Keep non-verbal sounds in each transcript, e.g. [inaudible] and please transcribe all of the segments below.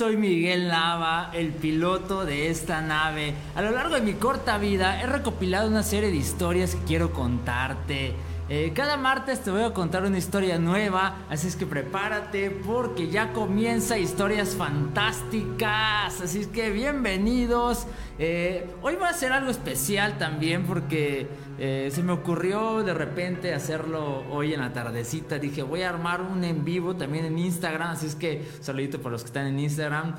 Soy Miguel Nava, el piloto de esta nave. A lo largo de mi corta vida he recopilado una serie de historias que quiero contarte. Eh, cada martes te voy a contar una historia nueva, así es que prepárate porque ya comienza historias fantásticas. Así es que bienvenidos. Eh, hoy va a ser algo especial también porque eh, se me ocurrió de repente hacerlo hoy en la tardecita. Dije, voy a armar un en vivo también en Instagram. Así es que, saludito para los que están en Instagram.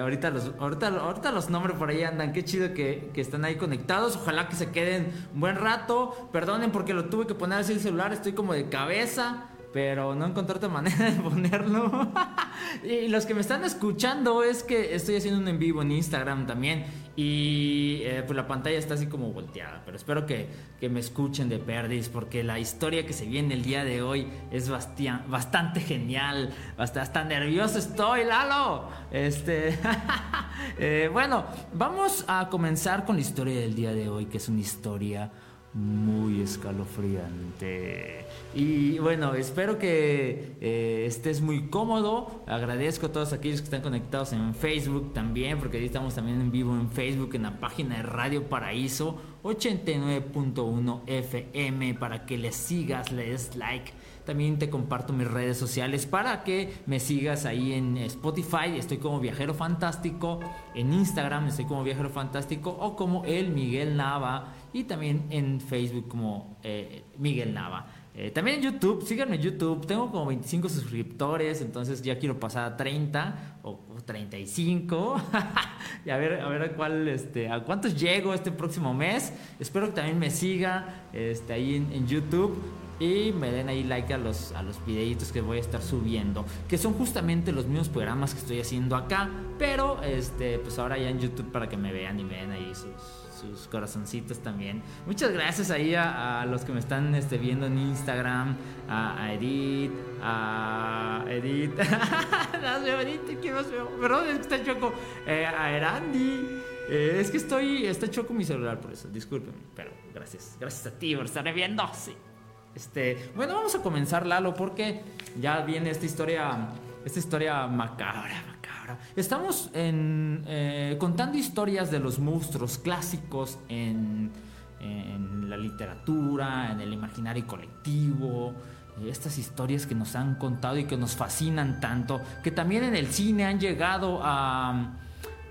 Ahorita, los, ahorita, ahorita los nombres por ahí andan. Qué chido que, que, están ahí conectados. Ojalá que se queden un buen rato. Perdonen porque lo tuve que poner el celular. Estoy como de cabeza pero no encontré otra manera de ponerlo. [laughs] y los que me están escuchando es que estoy haciendo un en vivo en Instagram también y eh, pues la pantalla está así como volteada, pero espero que, que, me escuchen de perdis porque la historia que se viene el día de hoy es bastante genial, hasta, nervioso estoy, Lalo. Este, [laughs] eh, bueno, vamos a comenzar con la historia del día de hoy, que es una historia muy escalofriante. Y bueno, espero que eh, estés muy cómodo. Agradezco a todos aquellos que están conectados en Facebook también, porque ahí estamos también en vivo en Facebook, en la página de Radio Paraíso 89.1 FM, para que le sigas, le des like. También te comparto mis redes sociales para que me sigas ahí en Spotify. Estoy como Viajero Fantástico. En Instagram estoy como Viajero Fantástico o como el Miguel Nava y también en Facebook como eh, Miguel Nava. Eh, también en YouTube, síganme en YouTube, tengo como 25 suscriptores, entonces ya quiero pasar a 30 o, 35. [laughs] y a ver, a ver a cuál, este, a cuántos llego este próximo mes. Espero que también me siga este, ahí en, YouTube y me den ahí like a los, a los videitos que voy a estar subiendo, que son justamente los mismos programas que estoy haciendo acá, pero este, pues ahora ya en YouTube para que me vean y vean ahí sus sus corazoncitos también. Muchas gracias ahí a, los que me están este, viendo en Instagram, a, Edith, a Edith, las veo Edith, ¿qué más veo? Perdón, es que está choco, eh, a Erandi. Eh, es que estoy, está choco mi celular por eso, discúlpenme, pero gracias, gracias a ti por estarme viendo, sí. Este, bueno, vamos a comenzar Lalo porque ya viene esta historia, esta historia macabra, Estamos eh, contando historias de los monstruos clásicos en, la literatura, en el imaginario colectivo. Eh, estas historias que nos han contado y que nos fascinan tanto, que también en el cine han llegado a,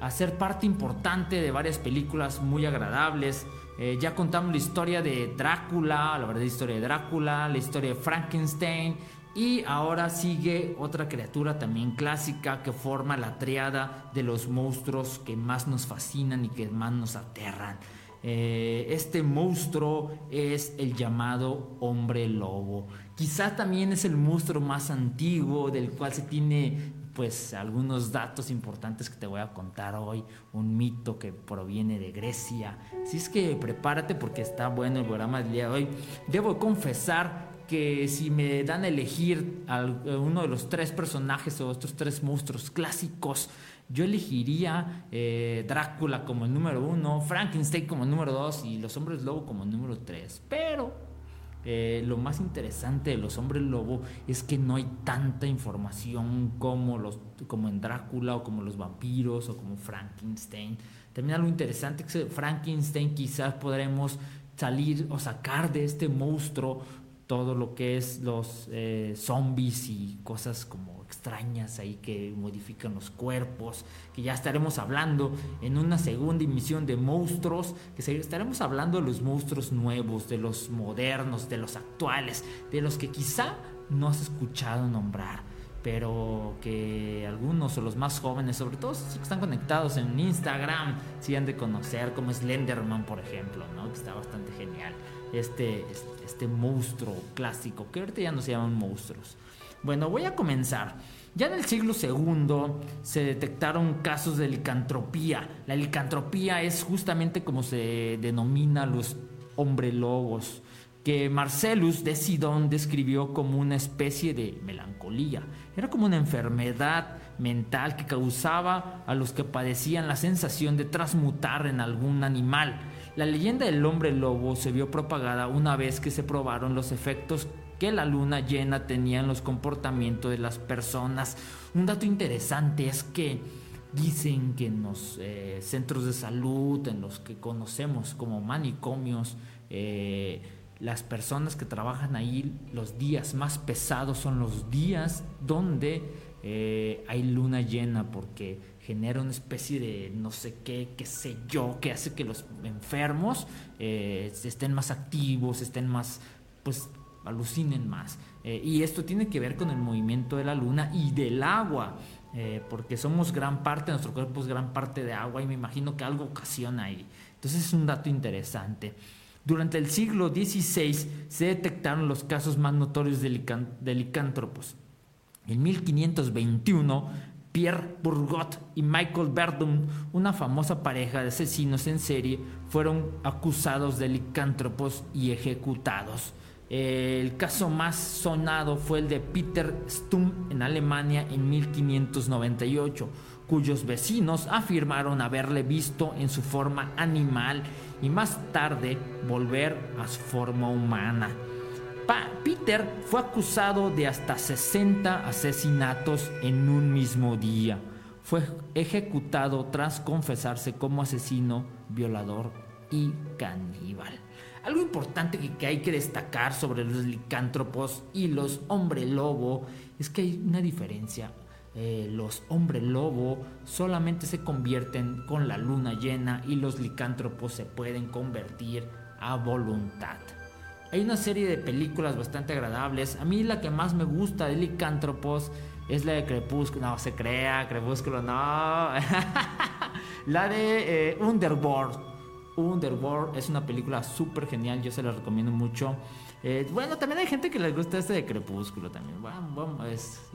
ser parte importante de varias películas muy agradables. Eh, ya contamos la historia de Drácula, la verdadera historia de Drácula, la historia de Frankenstein, y ahora sigue otra criatura también clásica que forma la triada de los monstruos que más nos fascinan y que más nos aterran. Eh, este monstruo es el llamado hombre lobo. Quizá también es el monstruo más antiguo del cual se tiene pues algunos datos importantes que te voy a contar hoy, un mito que proviene de Grecia. Así es que prepárate porque está bueno el programa del día de hoy. Debo confesar que si me dan a elegir uno de los tres personajes o estos tres monstruos clásicos, yo elegiría eh, Drácula como el número uno, Frankenstein como el número dos y los hombres lobo como el número tres. Pero eh, lo más interesante de los hombres lobo es que no hay tanta información como, los, como en Drácula o como los vampiros o como Frankenstein. También algo interesante es que Frankenstein quizás podremos salir o sacar de este monstruo todo lo que es los eh, zombies y cosas como extrañas ahí que modifican los cuerpos, que ya estaremos hablando en una segunda emisión de monstruos, que estaremos hablando de los monstruos nuevos, de los modernos, de los actuales, de los que quizá no has escuchado nombrar pero que algunos o los más jóvenes, sobre todo que están conectados en Instagram, sí han de conocer, como Slenderman, por ejemplo, ¿no? que está bastante genial. Este, este, monstruo clásico, que ahorita ya no se llaman monstruos. Bueno, voy a comenzar. Ya en el siglo II se detectaron casos de licantropía. La licantropía es justamente como se denomina los hombre lobos que Marcellus de Sidón describió como una especie de melancolía. Era como una enfermedad mental que causaba a los que padecían la sensación de transmutar en algún animal. La leyenda del hombre lobo se vio propagada una vez que se probaron los efectos que la luna llena tenía en los comportamientos de las personas. Un dato interesante es que dicen que en los eh, centros de salud, en los que conocemos como manicomios, eh, las personas que trabajan ahí, los días más pesados son los días donde eh, hay luna llena, porque genera una especie de no sé qué, qué sé yo, que hace que los enfermos estén más activos, estén más, pues alucinen más. Eh, y esto tiene que ver con el movimiento de la luna y del agua. porque somos gran parte, nuestro cuerpo es gran parte de agua y me imagino que algo ocasiona ahí. Entonces es un dato interesante. Durante el siglo XVI se detectaron los casos más notorios de, licántropos. En 1521, Pierre Bourgot y Michael Verdun, una famosa pareja de asesinos en serie, fueron acusados de licántropos y ejecutados. El caso más sonado fue el de Peter Stumm en Alemania en 1598 cuyos vecinos afirmaron haberle visto en su forma animal y más tarde volver a su forma humana. Peter fue acusado de hasta 60 asesinatos en un mismo día. Fue ejecutado tras confesarse como asesino, violador y caníbal. Algo importante que, hay que destacar sobre los licántropos y los hombre lobo es que hay una diferencia eh, los hombre lobo solamente se convierten con la luna llena y los licántropos se pueden convertir a voluntad. Hay una serie de películas bastante agradables. A mí la que más me gusta de licántropos es la de Crepúsculo. No, se crea, Crepúsculo, no. [laughs] la de eh, Underworld. Underworld es una película súper genial, yo se la recomiendo mucho. Eh, bueno, también hay gente que les gusta este de Crepúsculo también. Bueno,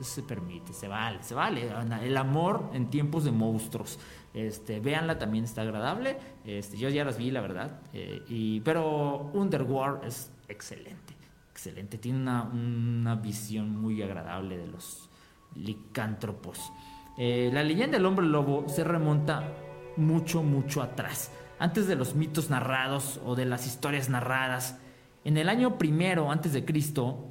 se permite, se vale, se vale. El amor en tiempos de monstruos. Este, véanla, también está agradable. Este, yo ya las vi, la verdad. Eh, pero Underworld es excelente, excelente. Tiene una, una visión muy agradable de los licántropos. Eh, la leyenda del hombre lobo se remonta mucho, mucho atrás. Antes de los mitos narrados o de las historias narradas. En el año primero antes de Cristo,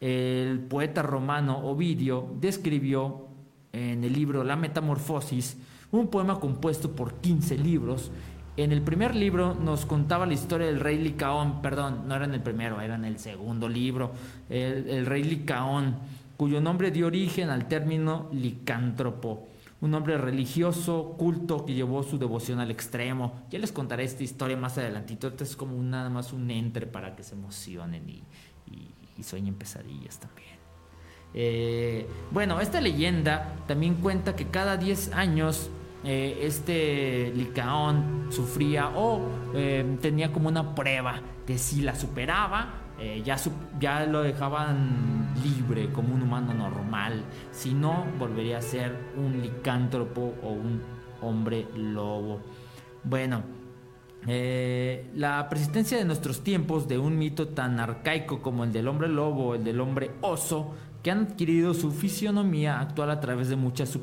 el poeta romano Ovidio describió en el libro La Metamorfosis un poema compuesto por 15 libros. En el primer libro nos contaba la historia del rey Licaón, perdón, no era en el primero, era en el segundo libro, el, el rey Licaón, cuyo nombre dio origen al término licántropo un hombre religioso, culto, que llevó su devoción al extremo. Ya les contaré esta historia más adelantito. Esto es como nada más un entre para que se emocionen y, sueñen pesadillas también. Eh, bueno, esta leyenda también cuenta que cada 10 años eh, este Licaón sufría o eh, tenía como una prueba de si la superaba eh, ya, ya lo dejaban libre como un humano normal. Si no, volvería a ser un licántropo o un hombre lobo. Bueno, eh, la persistencia de nuestros tiempos de un mito tan arcaico como el del hombre lobo o el del hombre oso, que han adquirido su fisionomía actual a través de muchas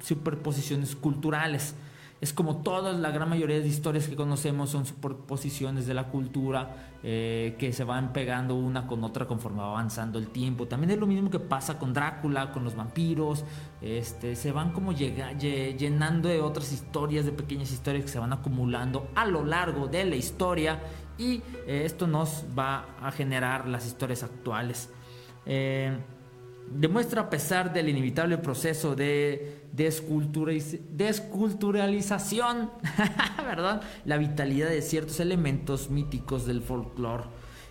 superposiciones culturales es como todas, la gran mayoría de historias que conocemos son superposiciones de la cultura eh, que se van pegando una con otra conforme va avanzando el tiempo. También es lo mismo que pasa con Drácula, con los vampiros, este, se van como llenando de otras historias, de pequeñas historias que se van acumulando a lo largo de la historia y eh, esto nos va a generar las historias actuales. Eh, demuestra a pesar del inevitable proceso de desculturalización, [laughs] ¿verdad? La vitalidad de ciertos elementos míticos del folclore.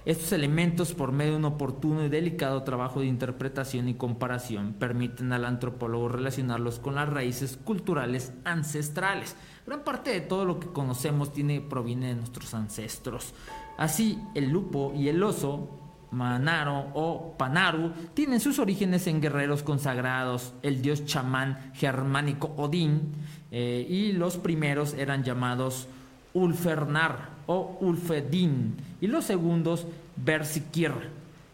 Estos elementos, por medio de un oportuno y delicado trabajo de interpretación y comparación, permiten al antropólogo relacionarlos con las raíces culturales ancestrales. Gran parte de todo lo que conocemos tiene, proviene de nuestros ancestros. Así, el lupo y el oso Manaro o Panaru tienen sus orígenes en guerreros consagrados, el dios chamán germánico Odín, eh, y los primeros eran llamados Ulfernar o Ulfedin, y los segundos Bersikir.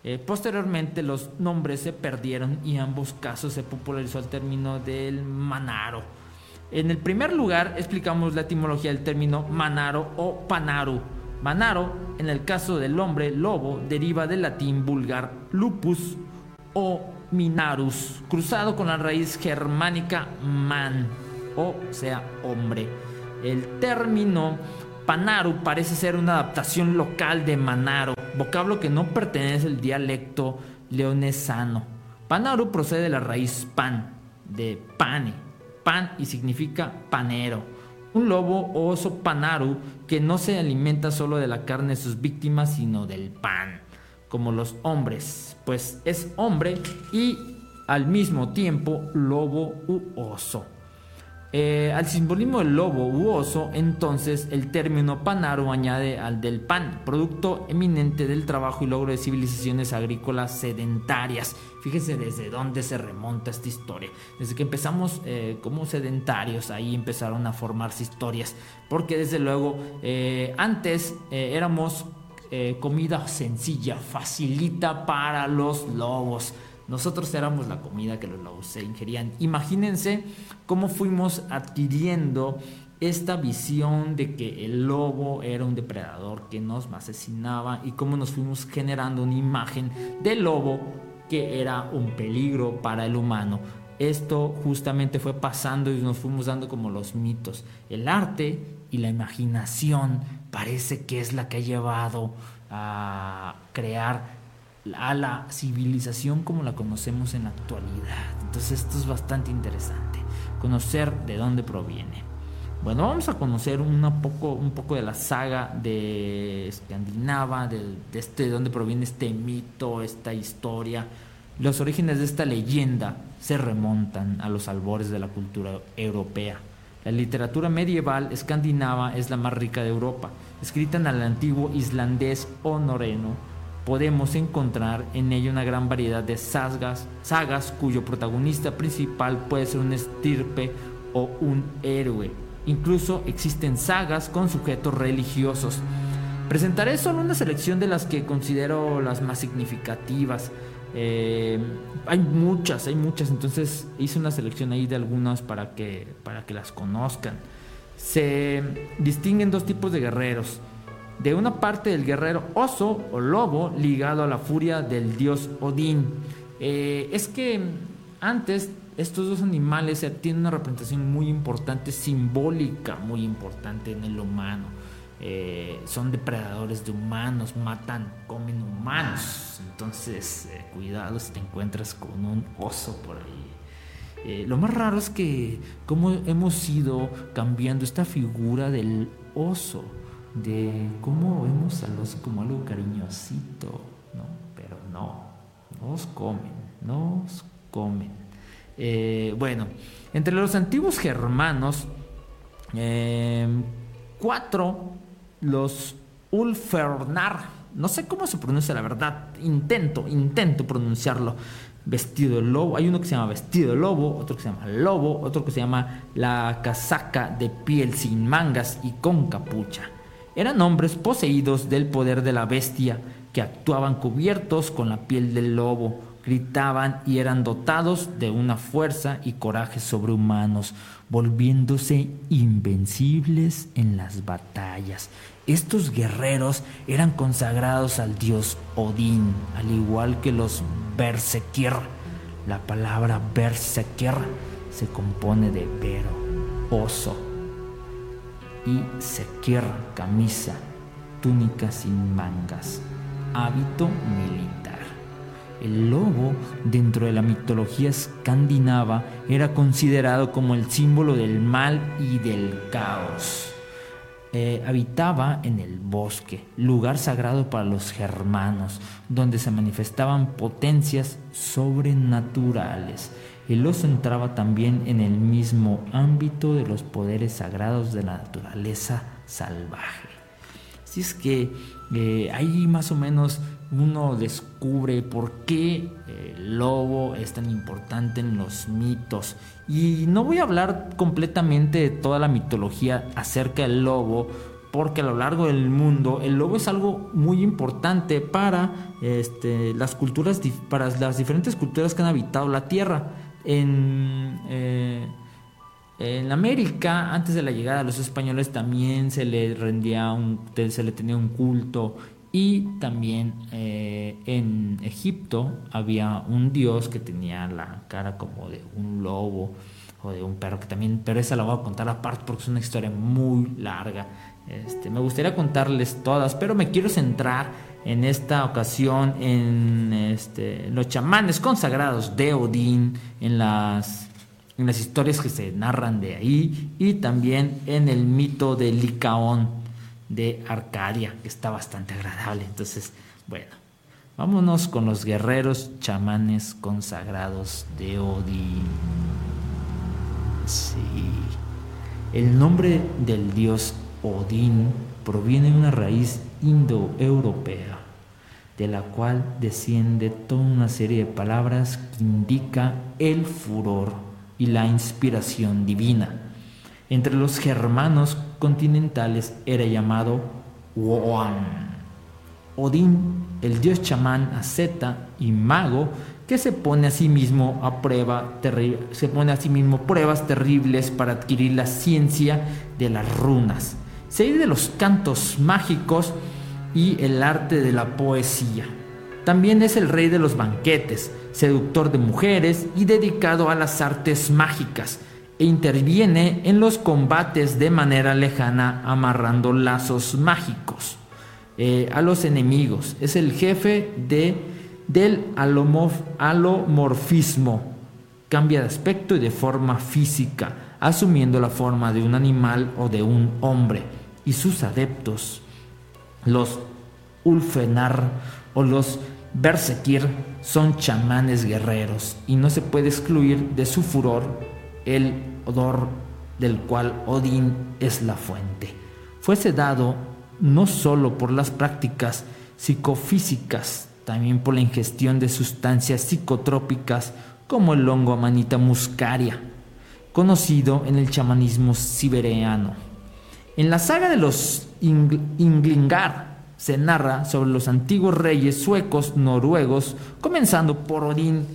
Eh, posteriormente los nombres se perdieron y en ambos casos se popularizó el término del Manaro. En el primer lugar explicamos la etimología del término Manaro o Panaru Manaro, en el caso del hombre lobo, deriva del latín vulgar lupus o minarus, cruzado con la raíz germánica man, o sea, hombre. El término panaru parece ser una adaptación local de manaro, vocablo que no pertenece al dialecto leonesano. Panaru procede de la raíz pan, de pane, pan y significa panero un lobo o oso panaru que no se alimenta solo de la carne de sus víctimas, sino del pan, como los hombres, pues es hombre y al mismo tiempo lobo u oso. Eh, al simbolismo del lobo u oso, entonces el término panaro añade al del pan, producto eminente del trabajo y logro de civilizaciones agrícolas sedentarias. Fíjense desde dónde se remonta esta historia. Desde que empezamos eh, como sedentarios, ahí empezaron a formarse historias. Porque desde luego, eh, antes éramos comida sencilla, facilita para los lobos. Nosotros éramos la comida que los lobos se ingerían. Imagínense cómo fuimos adquiriendo esta visión de que el lobo era un depredador que nos asesinaba y cómo nos fuimos generando una imagen del lobo que era un peligro para el humano. Esto justamente fue pasando y nos fuimos dando como los mitos. El arte y la imaginación parece que es la que ha llevado a crear a la civilización como la conocemos en la actualidad. Entonces esto es bastante interesante, conocer de dónde proviene. Bueno, vamos a conocer poco, un poco de la saga de Escandinava, de, este, de dónde proviene este mito, esta historia. Los orígenes de esta leyenda se remontan a los albores de la cultura europea. La literatura medieval escandinava es la más rica de Europa, escrita en el antiguo islandés o noreno podemos encontrar en ella una gran variedad de sagas, sagas cuyo protagonista principal puede ser un estirpe o un héroe. Incluso existen sagas con sujetos religiosos. Presentaré solo una selección de las que considero las más significativas. Eh, hay muchas, hay muchas, entonces hice una selección ahí de algunas para que, para que las conozcan. Se distinguen dos tipos de guerreros de una parte del guerrero oso o lobo ligado a la furia del dios Odín. Eh, es que antes estos dos animales tienen una representación muy importante, simbólica, muy importante en el humano. Eh, son depredadores de humanos, matan, comen humanos. Entonces, eh, cuidado si te encuentras con un oso por ahí. lo más raro es que cómo hemos ido cambiando esta figura del oso de cómo vemos al oso como algo cariñosito, ¿no? Pero no, nos comen, nos comen. Eh, bueno, entre los antiguos germanos, em, cuatro, los Ulfernar, no sé cómo se pronuncia la verdad, intento, intento pronunciarlo. Vestido de lobo, hay uno que se llama vestido de lobo, otro que se llama lobo, otro que se llama la casaca de piel sin mangas y con capucha. Eran hombres poseídos del poder de la bestia, que actuaban cubiertos con la piel del lobo, gritaban y eran dotados de una fuerza y coraje sobrehumanos, volviéndose invencibles en las batallas. Estos guerreros eran consagrados al dios Odín, al igual que los Berserkir. La palabra Berserkir se compone de pero, oso, y Sekir, camisa, túnica sin mangas, hábito militar. El lobo, dentro de la mitología escandinava, era considerado como el símbolo del mal y del caos. Eh, habitaba en el bosque, lugar sagrado para los germanos, donde se manifestaban potencias sobrenaturales. El oso entraba también en el mismo ámbito de los poderes sagrados de la naturaleza salvaje. Así es que eh, ahí más o menos uno descubre por qué eh, el lobo es tan importante en los mitos. Y no voy a hablar completamente de toda la mitología acerca del lobo, porque a lo largo del mundo el lobo es algo muy importante para este, las culturas, para las diferentes culturas que han habitado la tierra. En, eh, en América, antes de la llegada de los españoles, también se le rendía un, se le tenía un culto y también eh, en Egipto había un dios que tenía la cara como de un lobo o de un perro, que también, pero esa la voy a contar aparte porque es una historia muy larga. Este, me gustaría contarles todas, pero me quiero centrar en esta ocasión en este, los chamanes consagrados de Odín, en las, en las historias que se narran de ahí y también en el mito de Licaón de Arcadia, que está bastante agradable. Entonces, bueno, vámonos con los guerreros chamanes consagrados de Odín. Sí. El nombre del dios Odín proviene de una raíz indoeuropea, de la cual desciende toda una serie de palabras que indica el furor y la inspiración divina. Entre los germanos continentales era llamado Woan. Odín, el dios chamán, asceta y mago que se pone a sí mismo a prueba se pone a sí mismo pruebas terribles para adquirir la ciencia de las runas, seguir de los cantos mágicos y el arte de la poesía. También es el rey de los banquetes, seductor de mujeres y dedicado a las artes mágicas e interviene en los combates de manera lejana amarrando lazos mágicos eh, a los enemigos. Es el jefe de, del alomorfismo. Cambia de aspecto y de forma física, asumiendo la forma de un animal o de un hombre. Y sus adeptos, los Ulfenar o los Bersekir, son chamanes guerreros y no se puede excluir de su furor el odor del cual Odín es la fuente. Fuese dado no solo por las prácticas psicofísicas, también por la ingestión de sustancias psicotrópicas como el hongo amanita muscaria, conocido en el chamanismo siberiano. En la saga de los Inglingar se narra sobre los antiguos reyes suecos noruegos, comenzando por Odín,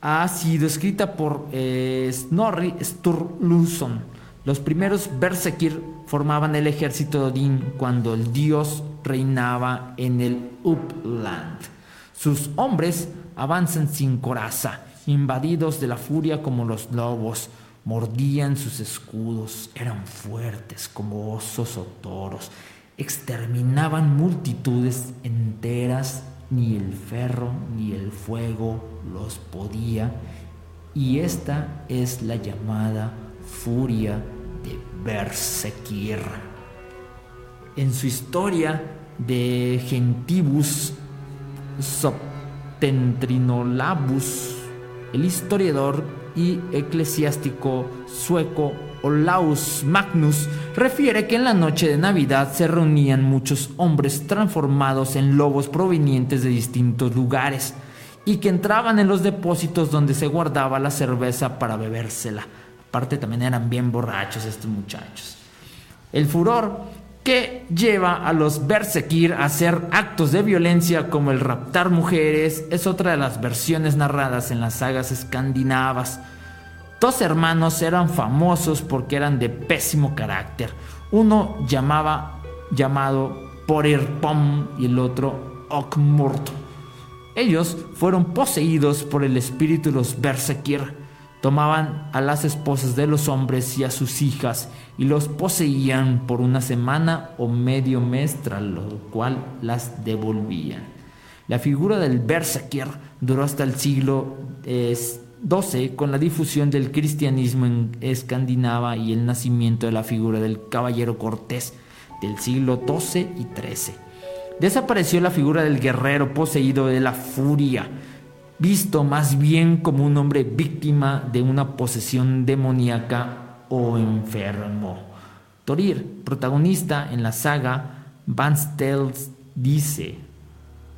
ha sido escrita por eh, Snorri Sturluson. Los primeros Berserkir formaban el ejército de Odín cuando el dios reinaba en el Upland. Sus hombres avanzan sin coraza, invadidos de la furia como los lobos, mordían sus escudos, eran fuertes como osos o toros, exterminaban multitudes enteras ni el ferro ni el fuego los podía, y esta es la llamada furia de Bersekir. En su historia de Gentibus Septentrinolabus, el historiador y eclesiástico sueco Olaus Magnus refiere que en la noche de Navidad se reunían muchos hombres transformados en lobos provenientes de distintos lugares y que entraban en los depósitos donde se guardaba la cerveza para bebérsela. Aparte también eran bien borrachos estos muchachos. El furor que lleva a los Bersekir a hacer actos de violencia como el raptar mujeres, es otra de las versiones narradas en las sagas escandinavas. Dos hermanos eran famosos porque eran de pésimo carácter. Uno llamaba, llamado Porirpom y el otro Okmurt. Ellos fueron poseídos por el espíritu de los Bersekir Tomaban a las esposas de los hombres y a sus hijas y los poseían por una semana o medio mes, tras lo cual las devolvían. La figura del Berserker duró hasta el siglo XII con la difusión del cristianismo en Escandinava y el nacimiento de la figura del caballero cortés del siglo XII y XIII. Desapareció la figura del guerrero poseído de la furia, visto más bien como un hombre víctima de una posesión demoníaca o enfermo. Torir, protagonista en la saga Van Stels, dice,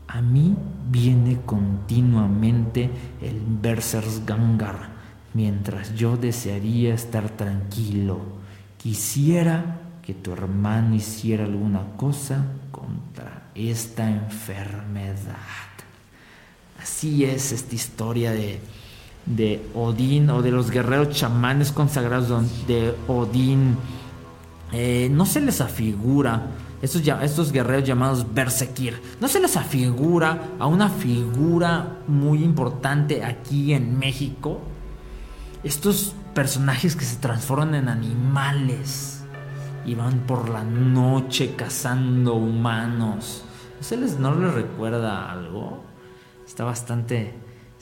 a mí viene continuamente el Gangar, mientras yo desearía estar tranquilo. Quisiera que tu hermano hiciera alguna cosa contra esta enfermedad. Así es esta historia de, de Odín o de los guerreros chamanes consagrados de Odín. Eh, no se les afigura, estos, estos guerreros llamados Bersekir, no se les afigura a una figura muy importante aquí en México. Estos personajes que se transforman en animales y van por la noche cazando humanos. ¿No, se les, no les recuerda algo? está bastante,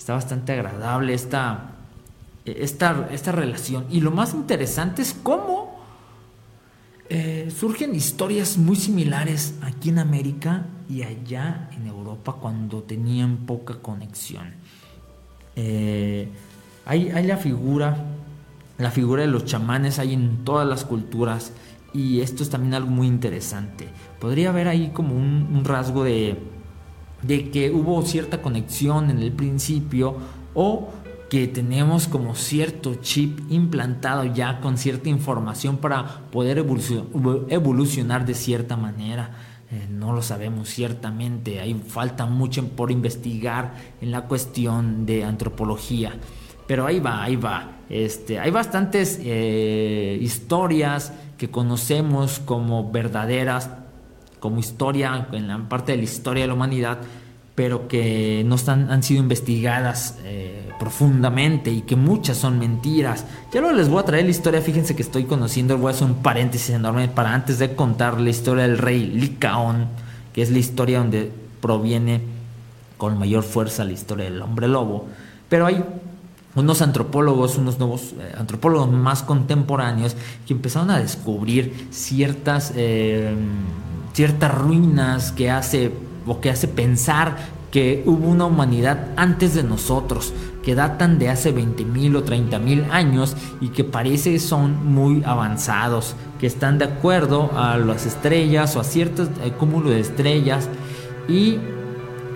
está bastante agradable esta, esta, esta relación. Y lo más interesante es cómo eh, surgen historias muy similares aquí en América y allá en Europa cuando tenían poca conexión. Eh, hay, hay, la figura, la figura de los chamanes hay en todas las culturas y esto es también algo muy interesante. Podría haber ahí como un rasgo de, de que hubo cierta conexión en el principio o que tenemos como cierto chip implantado ya con cierta información para poder evolucionar de cierta manera. Eh, no lo sabemos ciertamente, hay falta mucho por investigar en la cuestión de antropología. Pero ahí va, ahí va. Este, hay bastantes eh, historias que conocemos como verdaderas, como historia, en la parte de la historia de la humanidad, pero que no están, han sido investigadas eh, profundamente y que muchas son mentiras. Ya luego les voy a traer la historia, fíjense que estoy conociendo, voy a hacer un paréntesis enorme para antes de contar la historia del rey Licaón, que es la historia donde proviene con mayor fuerza la historia del hombre lobo. Pero hay unos antropólogos, unos nuevos eh, antropólogos más contemporáneos que empezaron a descubrir ciertas... Eh, ciertas ruinas que hace o que hace pensar que hubo una humanidad antes de nosotros, que datan de hace 20.000 o 30.000 años y que parece son muy avanzados, que están de acuerdo a las estrellas o a ciertos eh, cúmulo de estrellas. Y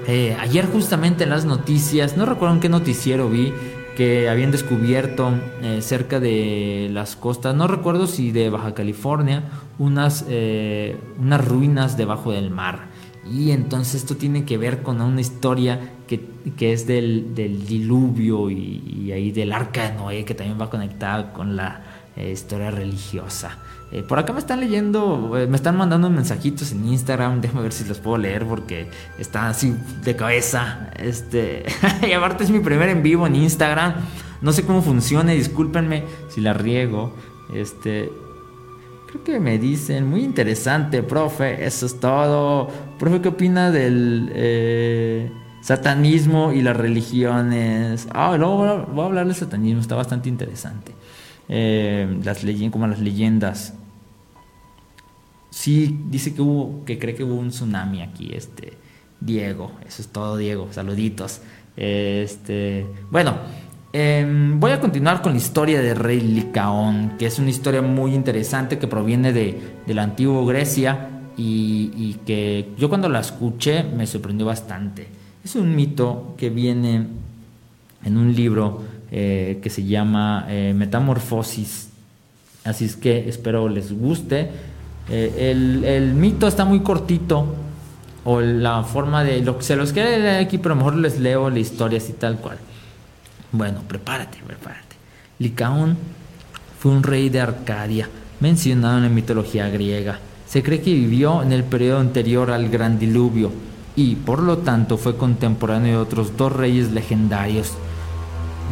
eh, ayer justamente en las noticias, no recuerdo en qué noticiero vi, que habían descubierto eh, cerca de las costas, no recuerdo si de Baja California, unas, eh, unas ruinas debajo del mar. Y entonces esto tiene que ver con una historia que, es del, diluvio y, ahí del arca de Noé, que también va conectada con la eh, historia religiosa. Eh, por acá me están leyendo, eh, me están mandando mensajitos en Instagram. [laughs] Déjame ver si los puedo leer porque están así de cabeza. Este, [laughs] y aparte es mi primer en vivo en Instagram. No sé cómo funciona, discúlpenme si la riego. Este, creo que me dicen, muy interesante, profe, eso es todo. Profe, ¿qué opina del eh, satanismo y las religiones? Ah, luego voy a hablar del satanismo, está bastante interesante. Eh, las leyendas, como las leyendas. Sí, dice que hubo, que cree que hubo un tsunami aquí, este, Diego, eso es todo, Diego, saluditos. Este, bueno, em, voy a continuar con la historia de Rey Licaón, que es una historia muy interesante que proviene de, la antigua Grecia y, y, que yo cuando la escuché me sorprendió bastante. Es un mito que viene en un libro eh, que se llama eh, Metamorfosis. Así es que espero les guste. Eh, el, mito está muy cortito, o la forma de lo que se los quiere leer aquí, pero mejor les leo la historia así tal cual. Bueno, prepárate, prepárate. Licaón fue un rey de Arcadia, mencionado en la mitología griega. Se cree que vivió en el periodo anterior al gran diluvio y, por lo tanto, fue contemporáneo de otros dos reyes legendarios,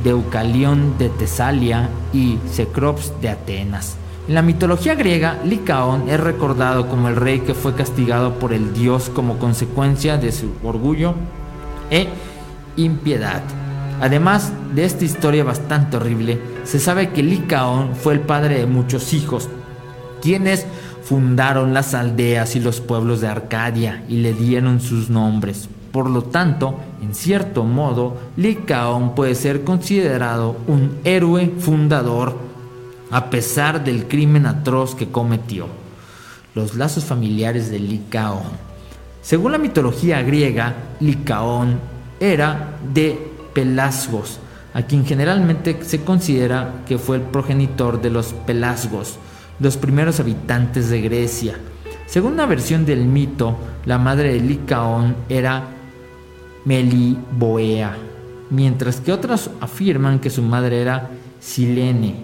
Deucalión de Tesalia y Cecrops de Atenas. En la mitología griega, Licaón es recordado como el rey que fue castigado por el dios como consecuencia de su orgullo e impiedad. Además de esta historia bastante horrible, se sabe que Licaón fue el padre de muchos hijos, quienes fundaron las aldeas y los pueblos de Arcadia y le dieron sus nombres. Por lo tanto, en cierto modo, Licaón puede ser considerado un héroe fundador a pesar del crimen atroz que cometió. Los lazos familiares de Licaón. Según la mitología griega, Licaón era de Pelasgos, a quien generalmente se considera que fue el progenitor de los Pelasgos, los primeros habitantes de Grecia. Según una versión del mito, la madre de Licaón era Meliboea, mientras que otras afirman que su madre era Silene.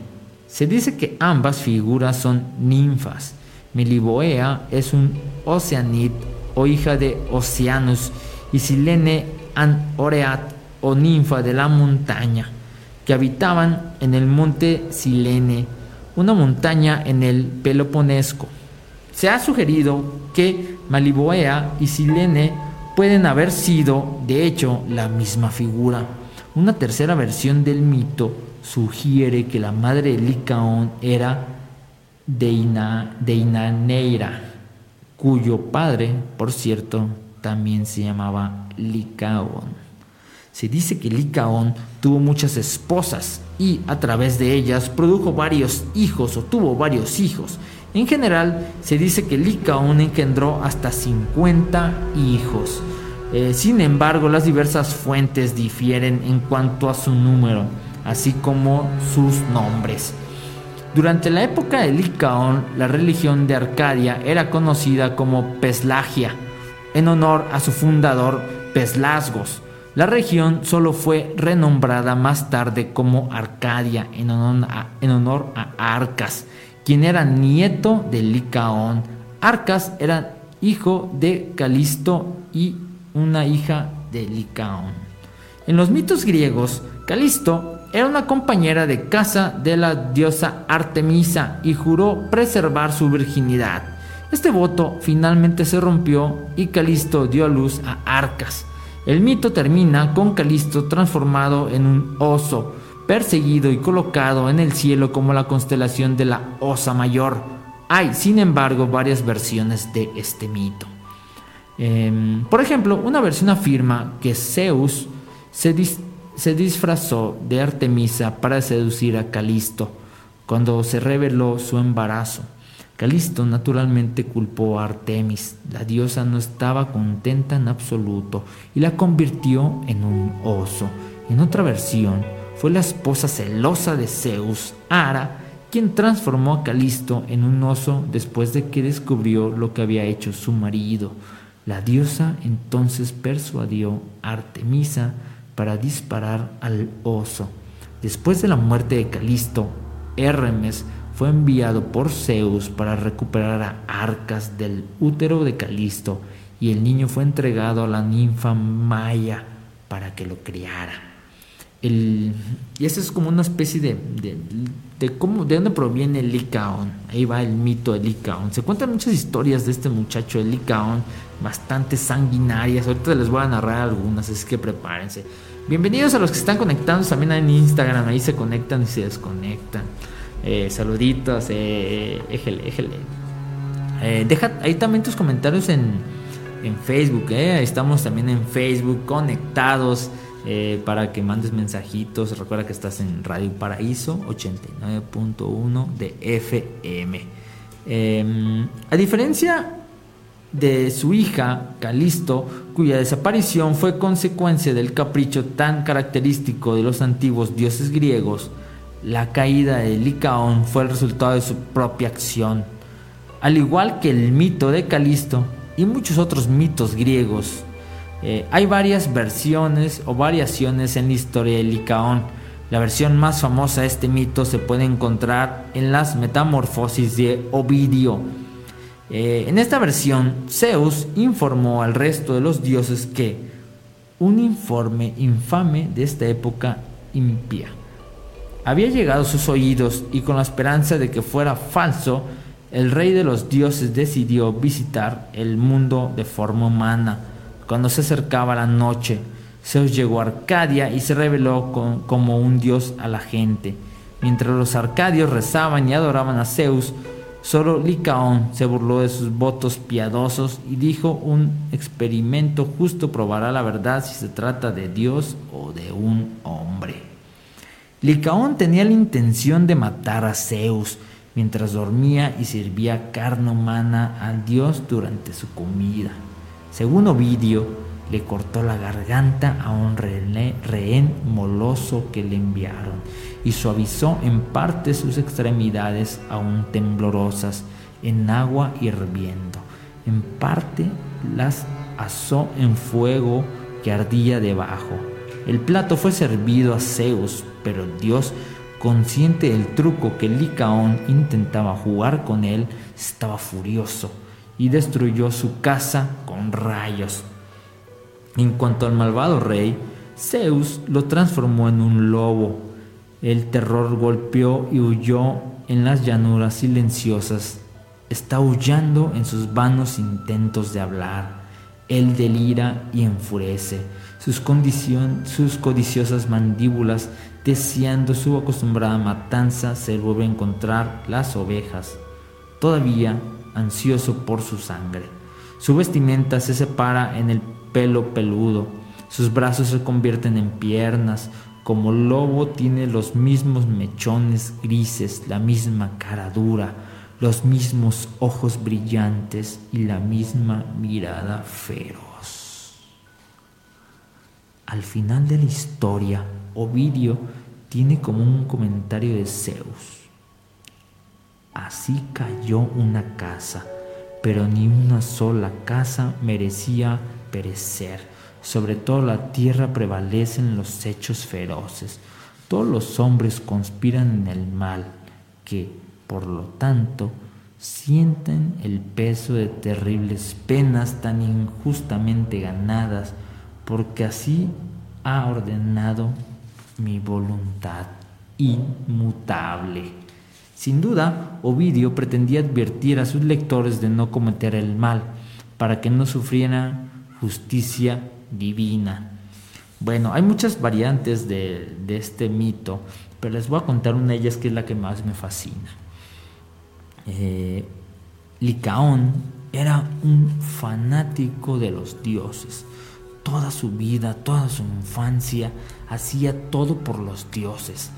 Se dice que ambas figuras son ninfas. Meliboea es un oceanit o hija de Oceanus y Silene an Oreat o ninfa de la montaña, que habitaban en el monte Silene, una montaña en el Peloponesco. Se ha sugerido que Maliboea y Silene pueden haber sido, de hecho, la misma figura. Una tercera versión del mito sugiere que la madre de Licaón era Deina, Deinaneira, cuyo padre, por cierto, también se llamaba Licaón. Se dice que Licaón tuvo muchas esposas y a través de ellas produjo varios hijos o tuvo varios hijos. En general, se dice que Licaón engendró hasta 50 hijos. Eh, sin embargo, las diversas fuentes difieren en cuanto a su número, así como sus nombres. Durante la época de Licaón, la religión de Arcadia era conocida como Peslagia, en honor a su fundador Peslasgos. La región solo fue renombrada más tarde como Arcadia en honor, a, Arcas, quien era nieto de Licaón. Arcas era hijo de Calisto y una hija de Licaón. En los mitos griegos, Calisto era una compañera de casa de la diosa Artemisa y juró preservar su virginidad. Este voto finalmente se rompió y Calisto dio a luz a Arcas, el mito termina con Calisto transformado en un oso, perseguido y colocado en el cielo como la constelación de la Osa Mayor. Hay, sin embargo, varias versiones de este mito. Em, por ejemplo, una versión afirma que Zeus se, se disfrazó de Artemisa para seducir a Calisto cuando se reveló su embarazo. Calisto naturalmente culpó a Artemis. La diosa no estaba contenta en absoluto y la convirtió en un oso. En otra versión, fue la esposa celosa de Zeus, Ara, quien transformó a Calisto en un oso después de que descubrió lo que había hecho su marido. La diosa entonces persuadió a Artemisa para disparar al oso. Después de la muerte de Calisto, Hermes fue enviado por Zeus para recuperar a Arcas del útero de Calisto y el niño fue entregado a la ninfa Maya para que lo criara. Y eso es como una especie de, de, cómo, de dónde proviene el Licaón. Ahí va el mito de Licaón. Se cuentan muchas historias de este muchacho de Licaón, bastante sanguinarias. Ahorita les voy a narrar algunas, así que prepárense. Bienvenidos a los que están conectados también en Instagram, ahí se conectan y se desconectan. Eh, saluditos, eh, éjele, éjele. Eh, deja ahí también tus comentarios en, en Facebook, eh. Estamos también en Facebook conectados para que mandes mensajitos. Recuerda que estás en Radio Paraíso 89.1 de FM. Em, a diferencia de su hija, Calisto, cuya desaparición fue consecuencia del capricho tan característico de los antiguos dioses griegos, la caída de Licaón fue el resultado de su propia acción. Al igual que el mito de Calisto y muchos otros mitos griegos, eh, hay varias versiones o variaciones en la historia de Licaón. La versión más famosa de este mito se puede encontrar en las Metamorfosis de Ovidio. Eh, en esta versión, Zeus informó al resto de los dioses que un informe infame de esta época impía había llegado a sus oídos y con la esperanza de que fuera falso, el rey de los dioses decidió visitar el mundo de forma humana. Cuando se acercaba la noche, Zeus llegó a Arcadia y se reveló como un dios a la gente. Mientras los arcadios rezaban y adoraban a Zeus, solo Licaón se burló de sus votos piadosos y dijo un experimento justo probará la verdad si se trata de Dios o de un hombre. Licaón tenía la intención de matar a Zeus mientras dormía y servía carne humana al dios durante su comida. Según Ovidio, le cortó la garganta a un rehén moloso que le enviaron y suavizó en parte sus extremidades aún temblorosas en agua hirviendo. En parte las asó en fuego que ardía debajo. El plato fue servido a Zeus pero Dios, consciente del truco que Licaón intentaba jugar con él, estaba furioso y destruyó su casa con rayos. En cuanto al malvado rey, Zeus lo transformó en un lobo. El terror golpeó y huyó en las llanuras silenciosas. Está huyendo en sus vanos intentos de hablar. Él delira y enfurece. Sus, sus codiciosas mandíbulas deseando su acostumbrada matanza, se vuelve a encontrar las ovejas, todavía ansioso por su sangre. Su vestimenta se separa en el pelo peludo, sus brazos se convierten en piernas, como lobo tiene los mismos mechones grises, la misma cara dura, los mismos ojos brillantes y la misma mirada feroz. Al final de la historia, Ovidio tiene como un comentario de Zeus. Así cayó una casa, pero ni una sola casa merecía perecer. Sobre todo la tierra prevalecen los hechos feroces. Todos los hombres conspiran en el mal, que, por lo tanto, sienten el peso de terribles penas tan injustamente ganadas, porque así ha ordenado mi voluntad inmutable. Sin duda, Ovidio pretendía advertir a sus lectores de no cometer el mal, para que no sufrieran justicia divina. Bueno, hay muchas variantes de, este mito, pero les voy a contar una de ellas que es la que más me fascina. Eh, Licaón era un fanático de los dioses toda su vida, toda su infancia, hacía todo por los dioses.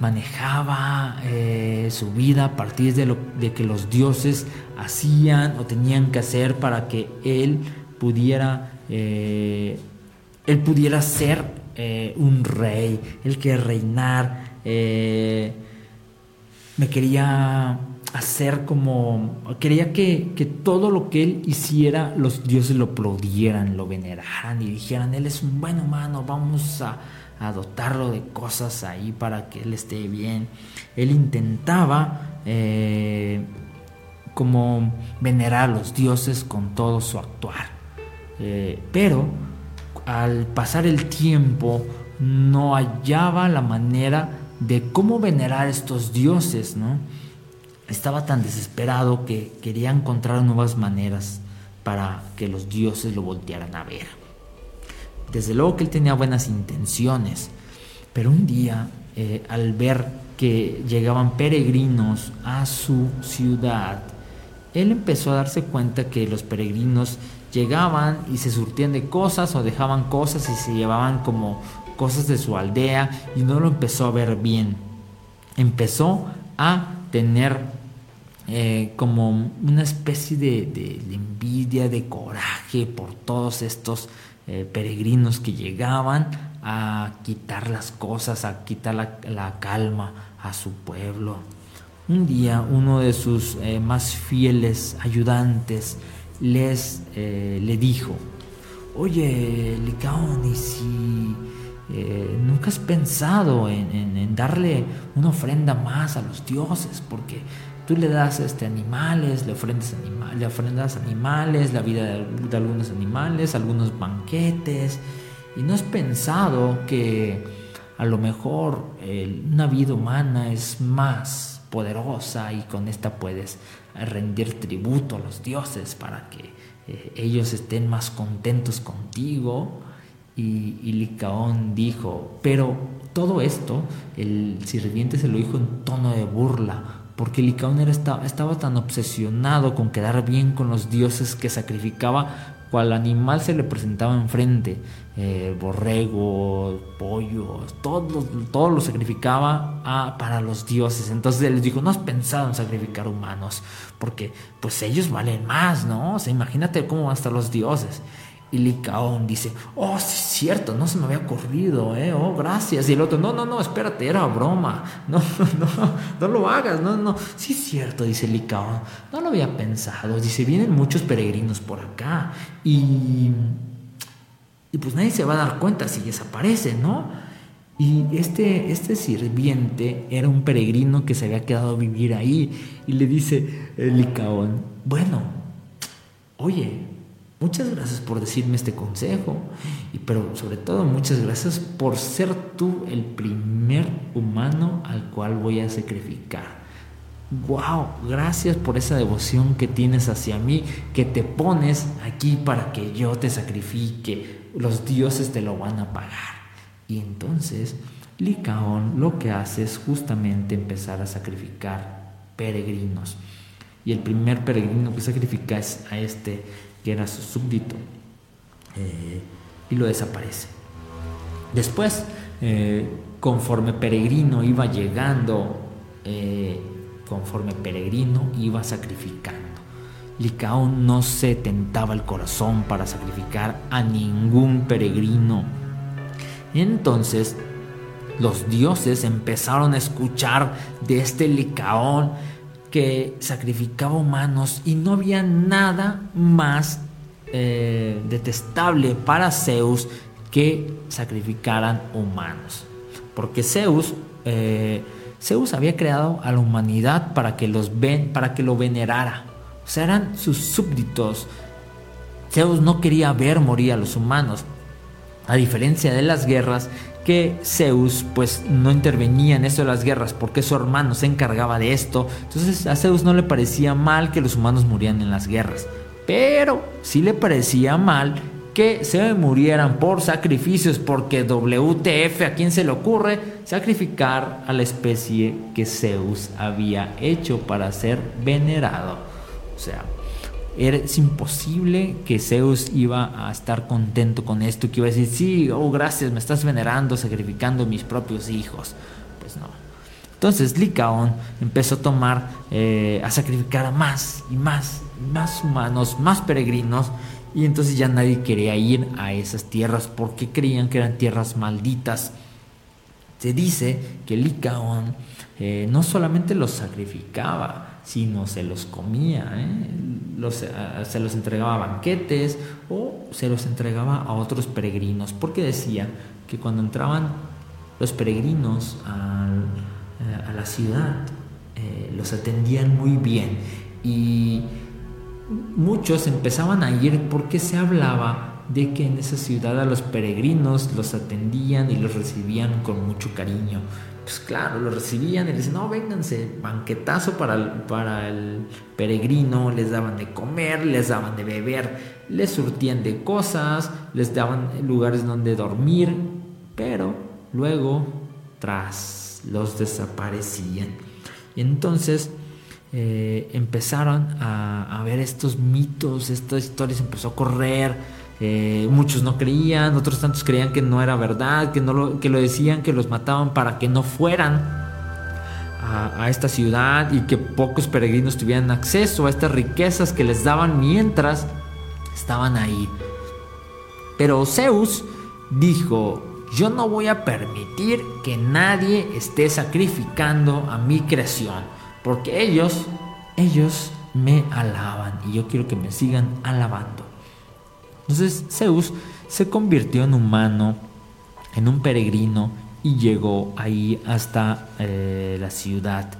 Manejaba eh, su vida a partir de, lo, de que los dioses hacían o tenían que hacer para que él pudiera, eh, él pudiera ser eh, un rey, él que reinar. me quería hacer como, quería que, que, todo lo que él hiciera, los dioses lo aplaudieran, lo veneraran y dijeran, él es un buen humano, vamos a, a dotarlo de cosas ahí para que él esté bien. Él intentaba eh, como venerar a los dioses con todo su actuar. Eh, pero al pasar el tiempo no hallaba la manera de cómo venerar a estos dioses, ¿no? estaba tan desesperado que quería encontrar nuevas maneras para que los dioses lo voltearan a ver. Desde luego que él tenía buenas intenciones, pero un día, eh, al ver que llegaban peregrinos a su ciudad, él empezó a darse cuenta que los peregrinos llegaban y se surtían de cosas o dejaban cosas y se llevaban como cosas de su aldea y no lo empezó a ver bien. Empezó a tener eh, como una especie de, envidia, de coraje por todos estos eh, peregrinos que llegaban a quitar las cosas, a quitar la, calma a su pueblo. Un día uno de sus eh, más fieles ayudantes les eh, le dijo, oye Licaón, ¿y si nunca has pensado en, darle una ofrenda más a los dioses? Porque tú le das este, animales, le ofrendas, le ofrendas animales, la vida de, algunos animales, algunos banquetes, y no has pensado que a lo mejor una vida humana es más poderosa y con esta puedes rendir tributo a los dioses para que eh, ellos estén más contentos contigo. Y, y, Licaón dijo, pero todo esto el sirviente se lo dijo en tono de burla, porque Licaón era, estaba, tan obsesionado con quedar bien con los dioses que sacrificaba cual animal se le presentaba enfrente, eh, borrego, pollo, todo, todo lo sacrificaba ah, para los dioses. Entonces él les dijo, no has pensado en sacrificar humanos, porque pues ellos valen más, ¿no? O sea, imagínate cómo van a estar los dioses. Y Licaón dice, oh, sí es cierto, no se me había ocurrido, ¿eh? Oh, gracias. Y el otro, no, no, no, espérate, era broma. [laughs] No, no, no lo hagas, no, no. Sí es cierto, dice Licaón, no lo había pensado. Dice, vienen muchos peregrinos por acá y... Y pues nadie se va a dar cuenta si desaparece, ¿no? Y este, este sirviente era un peregrino que se había quedado a vivir ahí. Y le dice Licaón, bueno, oye, Muchas gracias por decirme este consejo, y, pero sobre todo muchas gracias por ser tú el primer humano al cual voy a sacrificar. Wow, gracias por esa devoción que tienes hacia mí, que te pones aquí para que yo te sacrifique. Los dioses te lo van a pagar. Y entonces Licaón lo que hace es justamente empezar a sacrificar peregrinos. Y el primer peregrino que sacrifica es a este que era su súbdito, eh, y lo desaparece. Después, eh, conforme Peregrino iba llegando, eh, conforme Peregrino iba sacrificando, Licaón no se tentaba el corazón para sacrificar a ningún peregrino. Entonces, los dioses empezaron a escuchar de este Licaón que sacrificaba humanos y no había nada más eh, detestable para Zeus que sacrificaran humanos. Porque Zeus, eh, Zeus había creado a la humanidad para que los ven, para que lo venerara. O sea, eran sus súbditos. Zeus no quería ver morir a los humanos. A diferencia de las guerras, que Zeus pues no intervenía en esto de las guerras porque su hermano se encargaba de esto. Entonces a Zeus no le parecía mal que los humanos murieran en las guerras. Pero sí le parecía mal que se murieran por sacrificios porque WTF a quién se le ocurre sacrificar a la especie que Zeus había hecho para ser venerado. O sea, es imposible que Zeus iba a estar contento con esto, que iba a decir, sí, oh gracias, me estás venerando, sacrificando mis propios hijos. Pues no. Entonces Licaón empezó a tomar, eh, a sacrificar a más y más, más humanos, más peregrinos, y entonces ya nadie quería ir a esas tierras porque creían que eran tierras malditas. Se dice que Licaón eh, no solamente los sacrificaba, sino se los comía, ¿eh? eh, se los entregaba a banquetes o se los entregaba a otros peregrinos, porque decía que cuando entraban los peregrinos a, eh, la ciudad, los atendían muy bien y muchos empezaban a ir porque se hablaba de que en esa ciudad a los peregrinos los atendían y los recibían con mucho cariño pues claro, lo recibían y les decían, no, vénganse, banquetazo para el, para el peregrino, les daban de comer, les daban de beber, les surtían de cosas, les daban lugares donde dormir, pero luego, tras, los desaparecían. Y entonces eh, empezaron a, a ver estos mitos, estas historias, empezó a correr, eh, muchos no creían, otros tantos creían que no era verdad, que, no lo, que lo decían, que los mataban para que no fueran a, esta ciudad y que pocos peregrinos tuvieran acceso a estas riquezas que les daban mientras estaban ahí. Pero Zeus dijo, yo no voy a permitir que nadie esté sacrificando a mi creación, porque ellos, ellos me alaban y yo quiero que me sigan alabando. Entonces Zeus se convirtió en humano, en un peregrino y llegó ahí hasta eh, la ciudad.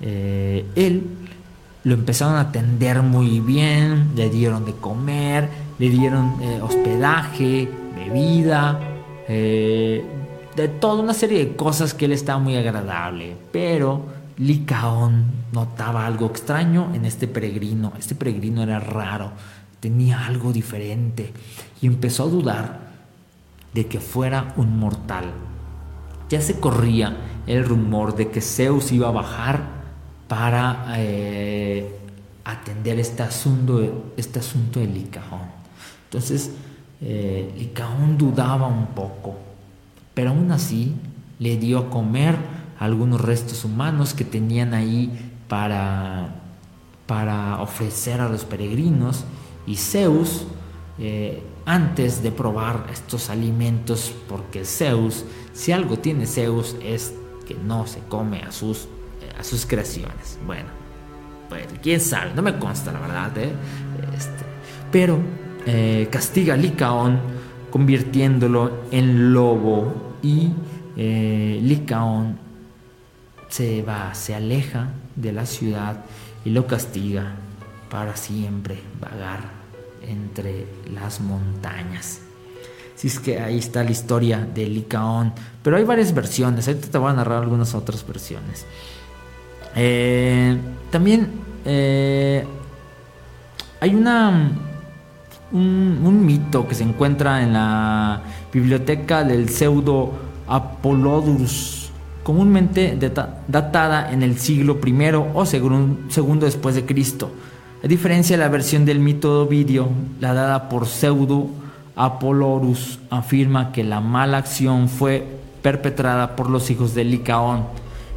Eh, él lo empezaron a atender muy bien, le dieron de comer, le dieron eh, hospedaje, bebida, de toda una serie de cosas que él estaba muy agradable. Pero Licaón notaba algo extraño en este peregrino. Este peregrino era raro, tenía algo diferente y empezó a dudar de que fuera un mortal. Ya se corría el rumor de que Zeus iba a bajar para eh, atender este asunto, este asunto de Licaón. Entonces, eh, Licaón dudaba un poco, pero aún así le dio a comer algunos restos humanos que tenían ahí para, para ofrecer a los peregrinos y Zeus eh, antes de probar estos alimentos porque Zeus si algo tiene Zeus es que no se come a sus, a sus creaciones bueno pues quién sabe no me consta la verdad ¿eh? este, pero eh, castiga a Licaón convirtiéndolo en lobo y Licaón se va, se aleja de la ciudad y lo castiga para siempre vagar entre las montañas. Si es que ahí está la historia de Licaón, pero hay varias versiones, ahorita te voy a narrar algunas otras versiones. Eh, también eh, hay una un, mito que se encuentra en la biblioteca del pseudo Apollodorus comúnmente datada en el siglo I o segundo después de Cristo. A diferencia de la versión del mito de Ovidio, la dada por Pseudo Apollorus afirma que la mala acción fue perpetrada por los hijos de Licaón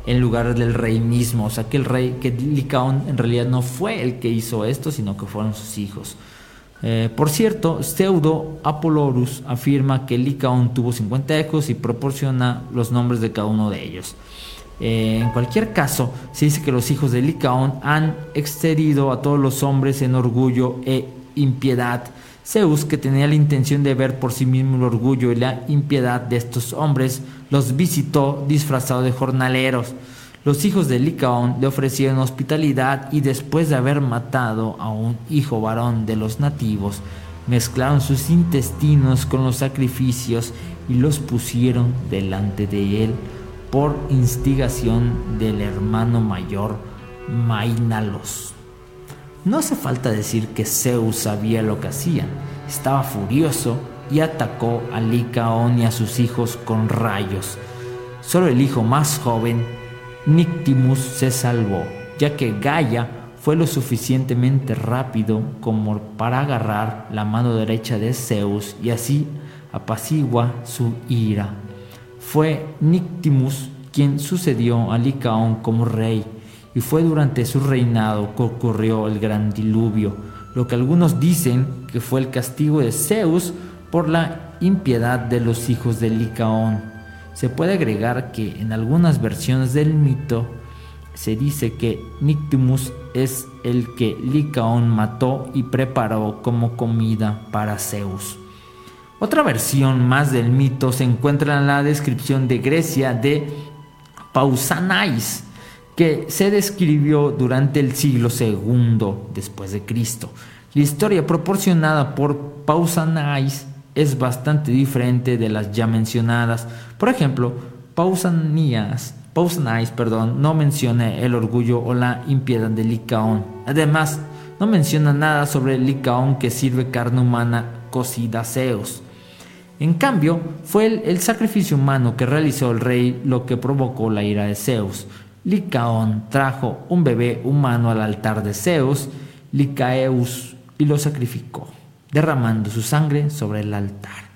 en lugar del rey mismo, o sea que el rey, que Licaón en realidad no fue el que hizo esto, sino que fueron sus hijos. Eh, por cierto, Pseudo Apollorus afirma que Licaón tuvo 50 hijos y proporciona los nombres de cada uno de ellos. Eh, en cualquier caso, se dice que los hijos de Licaón han excedido a todos los hombres en orgullo e impiedad. Zeus, que tenía la intención de ver por sí mismo el orgullo y la impiedad de estos hombres, los visitó disfrazado de jornaleros. Los hijos de Licaón le ofrecieron hospitalidad y después de haber matado a un hijo varón de los nativos, mezclaron sus intestinos con los sacrificios y los pusieron delante de él por instigación del hermano mayor Mainalos. No hace falta decir que Zeus sabía lo que hacían, estaba furioso y atacó a Licaón y a sus hijos con rayos. Solo el hijo más joven Nictimus se salvó, ya que Gaia fue lo suficientemente rápido como para agarrar la mano derecha de Zeus y así apacigua su ira. Fue Nictimus quien sucedió a Licaón como rey, y fue durante su reinado que ocurrió el gran diluvio, lo que algunos dicen que fue el castigo de Zeus por la impiedad de los hijos de Licaón. Se puede agregar que en algunas versiones del mito se dice que Nictimus es el que Licaón mató y preparó como comida para Zeus. Otra versión más del mito se encuentra en la descripción de Grecia de Pausanais, que se describió durante el siglo II después de Cristo. La historia proporcionada por Pausanais es bastante diferente de las ya mencionadas. Por ejemplo, Pausanias, Pausanias perdón, no menciona el orgullo o la impiedad de Licaón. Además, no menciona nada sobre Licaón que sirve carne humana cocida a Zeus. En cambio, fue el, sacrificio humano que realizó el rey lo que provocó la ira de Zeus. Licaón trajo un bebé humano al altar de Zeus, Licaeus, y lo sacrificó derramando su sangre sobre el altar.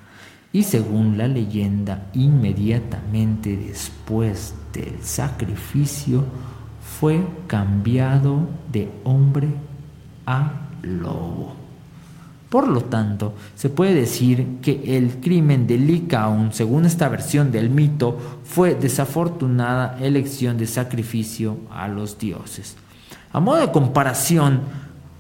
Y según la leyenda, inmediatamente después del sacrificio fue cambiado de hombre a lobo. Por lo tanto, se puede decir que el crimen de Licaón, según esta versión del mito, fue desafortunada elección de sacrificio a los dioses. A modo de comparación,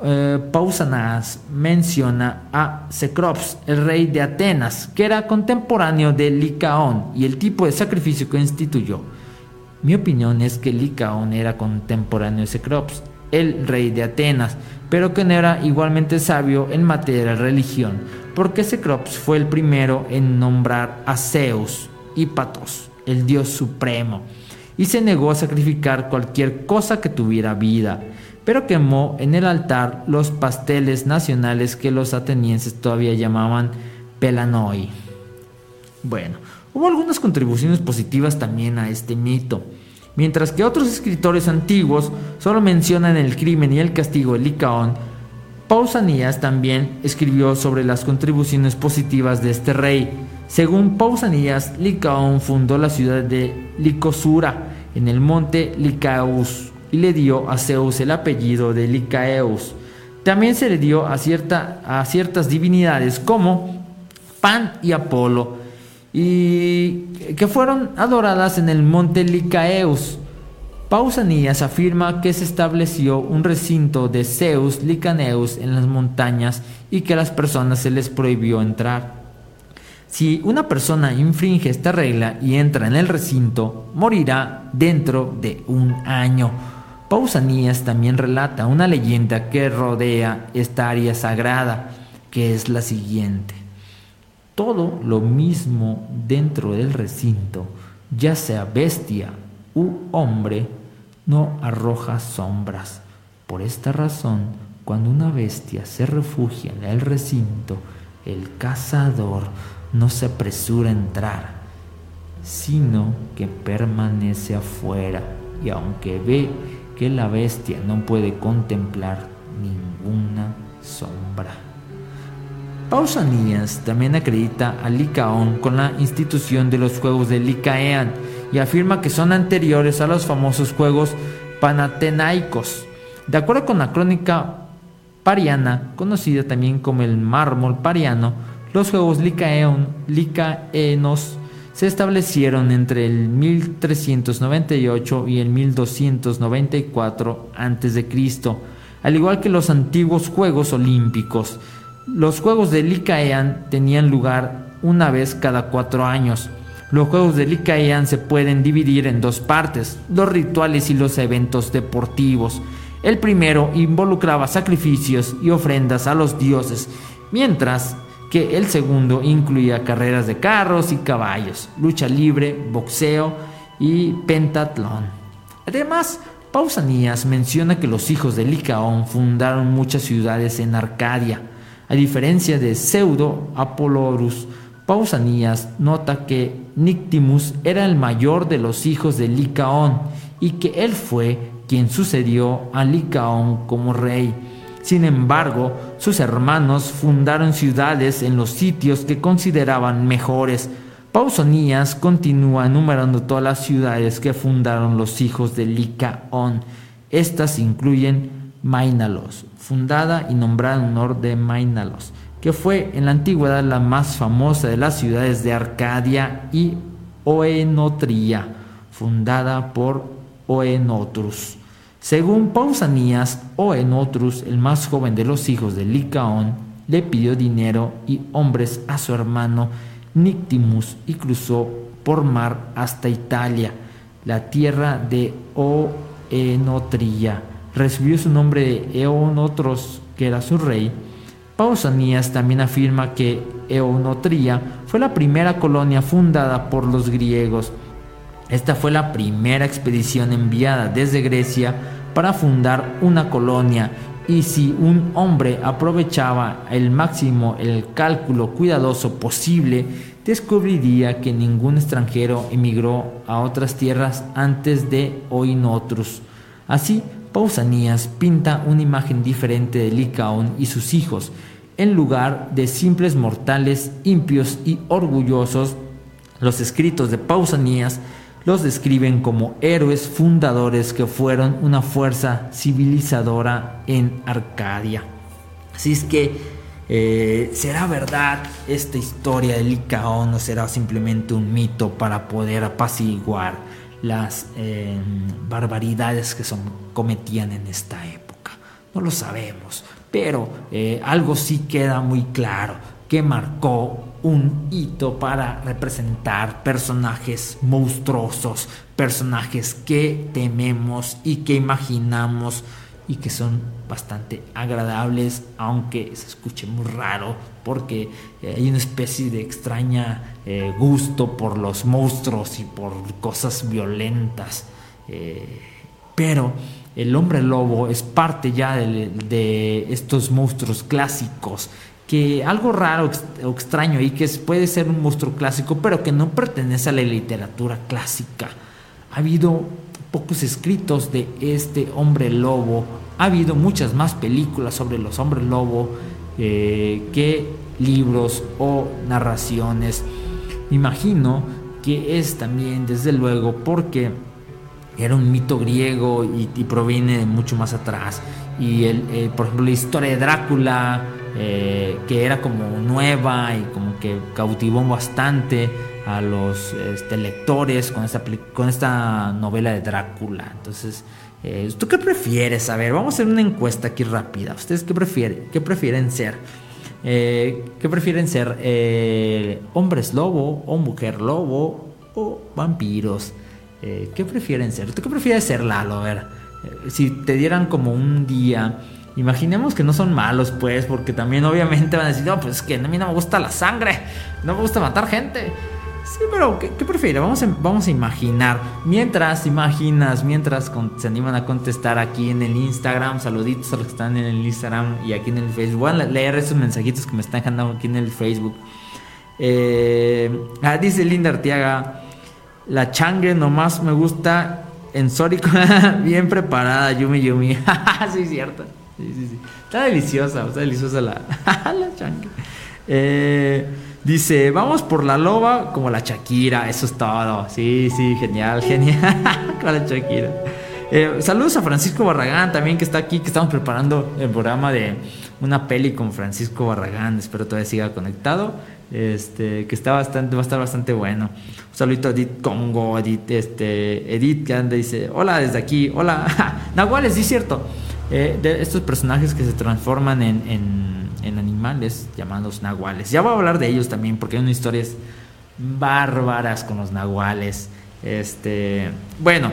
eh, Pausanias menciona a Cecrops, el rey de Atenas, que era contemporáneo de Licaón y el tipo de sacrificio que instituyó. Mi opinión es que Licaón era contemporáneo de Cecrops, el rey de Atenas, pero que no era igualmente sabio en materia de religión, porque Cecrops fue el primero en nombrar a Zeus y Patos, el dios supremo, y se negó a sacrificar cualquier cosa que tuviera vida pero quemó en el altar los pasteles nacionales que los atenienses todavía llamaban pelanoi. Bueno, hubo algunas contribuciones positivas también a este mito. Mientras que otros escritores antiguos solo mencionan el crimen y el castigo de Licaón, Pausanias también escribió sobre las contribuciones positivas de este rey. Según Pausanias, Licaón fundó la ciudad de Licosura en el monte Licaeus y le dio a Zeus el apellido de Licaeus. También se le dio a, cierta, a ciertas divinidades como Pan y Apolo, y que fueron adoradas en el monte Licaeus. Pausanias afirma que se estableció un recinto de Zeus Licaneus en las montañas y que a las personas se les prohibió entrar. Si una persona infringe esta regla y entra en el recinto, morirá dentro de un año. Pausanias también relata una leyenda que rodea esta área sagrada, que es la siguiente. Todo lo mismo dentro del recinto, ya sea bestia u hombre, no arroja sombras. Por esta razón, cuando una bestia se refugia en el recinto, el cazador no se apresura a entrar, sino que permanece afuera y aunque ve que la bestia no puede contemplar ninguna sombra. Pausanias también acredita a Licaón con la institución de los Juegos de Licaean y afirma que son anteriores a los famosos Juegos Panatenaicos. De acuerdo con la crónica pariana, conocida también como el mármol pariano, los Juegos Licaeon, Licaenos se establecieron entre el 1398 y el 1294 a.C., al igual que los antiguos Juegos Olímpicos. Los Juegos de Licaean tenían lugar una vez cada cuatro años. Los Juegos de Licaean se pueden dividir en dos partes, los rituales y los eventos deportivos. El primero involucraba sacrificios y ofrendas a los dioses, mientras que el segundo incluía carreras de carros y caballos, lucha libre, boxeo y pentatlón. Además, Pausanias menciona que los hijos de Licaón fundaron muchas ciudades en Arcadia. A diferencia de Pseudo Apolorus, Pausanias nota que Nictimus era el mayor de los hijos de Licaón y que él fue quien sucedió a Licaón como rey. Sin embargo, sus hermanos fundaron ciudades en los sitios que consideraban mejores. Pausonías continúa enumerando todas las ciudades que fundaron los hijos de Licaón. Estas incluyen Mainalos, fundada y nombrada en honor de Mainalos, que fue en la antigüedad la más famosa de las ciudades de Arcadia, y Oenotria, fundada por Oenotrus. Según Pausanias o Enotrus, el más joven de los hijos de Licaón, le pidió dinero y hombres a su hermano Nictimus y cruzó por mar hasta Italia, la tierra de Oenotria. Recibió su nombre de Eonotros, que era su rey. Pausanias también afirma que Eonotria fue la primera colonia fundada por los griegos esta fue la primera expedición enviada desde Grecia para fundar una colonia y si un hombre aprovechaba el máximo el cálculo cuidadoso posible, descubriría que ningún extranjero emigró a otras tierras antes de Oinotrus. Así, Pausanias pinta una imagen diferente de Licaón y sus hijos. En lugar de simples mortales impios y orgullosos, los escritos de Pausanias los describen como héroes fundadores que fueron una fuerza civilizadora en Arcadia. Así es que Eh, ¿Será verdad esta historia de Licaón o será simplemente un mito para poder apaciguar las em, barbaridades que son, cometían en esta época? No lo sabemos, pero eh, algo sí queda muy claro, que marcó un hito para representar personajes monstruosos, personajes que tememos y que imaginamos y que son bastante agradables, aunque se escuche muy raro, porque eh, hay una especie de extraña eh, gusto por los monstruos y por cosas violentas. Eh, pero el hombre lobo es parte ya de, estos monstruos clásicos que algo raro o extraño y que puede ser un monstruo clásico, pero que no pertenece a la literatura clásica. Ha habido pocos escritos de este hombre lobo, ha habido muchas más películas sobre los hombres lobo eh, que libros o narraciones. Imagino que es también, desde luego, porque era un mito griego y, proviene de mucho más atrás. Y el, eh, por ejemplo, la historia de Drácula, eh, que era como nueva y como que cautivó bastante a los este, lectores con esta, con esta novela de Drácula. Entonces, eh, ¿tú qué prefieres? A ver, vamos a hacer una encuesta aquí rápida. ¿Ustedes qué prefieren, qué prefieren ser? ¿Qué prefieren ser? ¿Hombres lobo o mujer lobo o vampiros? Eh, ¿Qué prefieren ser? ¿Tú qué prefieres ser, Lalo? A ver, eh, si te dieran como un día, imaginemos que no son malos, pues, porque también obviamente van a decir, no, pues es que a mí no me gusta la sangre, no me gusta matar gente. Sí, pero ¿qué, qué prefieres? Vamos a, vamos a imaginar. Mientras imaginas, mientras se animan a contestar aquí en el Instagram, saluditos a los que están en el Instagram y aquí en el Facebook. Voy a leer esos mensajitos que me están dejando aquí en el Facebook. Eh, ah, dice Linda Artiaga. La changue nomás me gusta en Sórico, [laughs] bien preparada, Yumi Yumi. [laughs] sí, cierto. Sí, sí, sí. Está deliciosa, está deliciosa la, [laughs] la. Eh, dice, vamos por la loba como la Shakira, eso es todo. Sí, sí, genial, [laughs] genial. con la Shakira. Eh, saludos a Francisco Barragán también que está aquí, que estamos preparando el programa de una peli con Francisco Barragán. Espero todavía siga conectado. Este, que está bastante, va a estar bastante bueno. Un saludito a Edith Congo, Edith, este, Edith que anda dice, hola desde aquí, hola. [laughs] Nahuales, sí es cierto. Eh, de estos personajes que se transforman en, en, en, animales llamados nahuales. Ya voy a hablar de ellos también porque hay unas historias bárbaras con los nahuales. Este, bueno,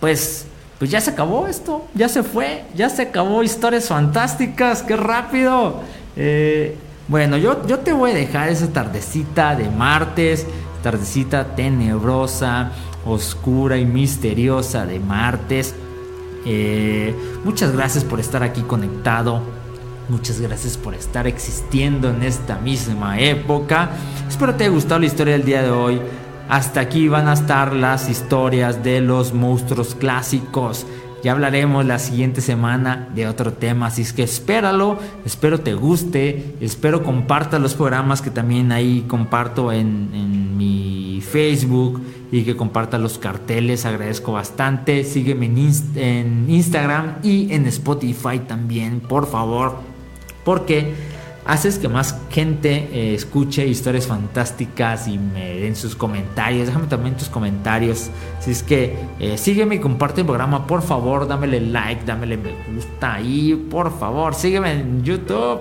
pues, pues ya se acabó esto, ya se fue, ya se acabó historias fantásticas, qué rápido. Eh, bueno, yo, yo te voy a dejar esa tardecita de martes, tardecita tenebrosa, oscura y misteriosa de martes. Eh, muchas gracias por estar aquí conectado. Muchas gracias por estar existiendo en esta misma época. Espero te haya gustado la historia del día de hoy. Hasta aquí van a estar las historias de los monstruos clásicos. Ya hablaremos la siguiente semana de otro tema, así es que espéralo, espero te guste, espero comparta los programas que también ahí comparto en, mi Facebook y que comparta los carteles, agradezco bastante. Sígueme en Instagram y en Spotify también, por favor, porque haces que más gente eh, escuche historias fantásticas y me den sus comentarios. Déjame también tus comentarios. Si es que eh, sígueme y comparte el programa, por favor, dámele like, dámele me gusta ahí, por favor, sígueme en YouTube.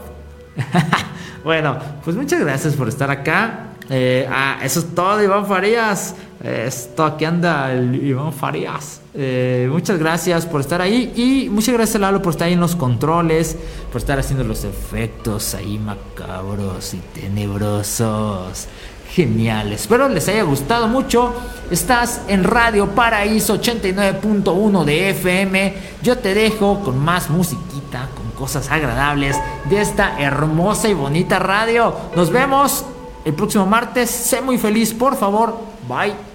[laughs] bueno, pues muchas gracias por estar acá. Eh, ah, eso es todo, Iván Farías. Esto aquí anda el Iván Farías. Eh, muchas gracias por estar ahí y muchas gracias Lalo por estar ahí en los controles, por estar haciendo los efectos ahí macabros y tenebrosos. Genial, espero les haya gustado mucho. Estás en Radio Paraíso 89.1 de FM. Yo te dejo con más musiquita, con cosas agradables de esta hermosa y bonita radio. Nos vemos el próximo martes. Sé muy feliz, por favor. Bye.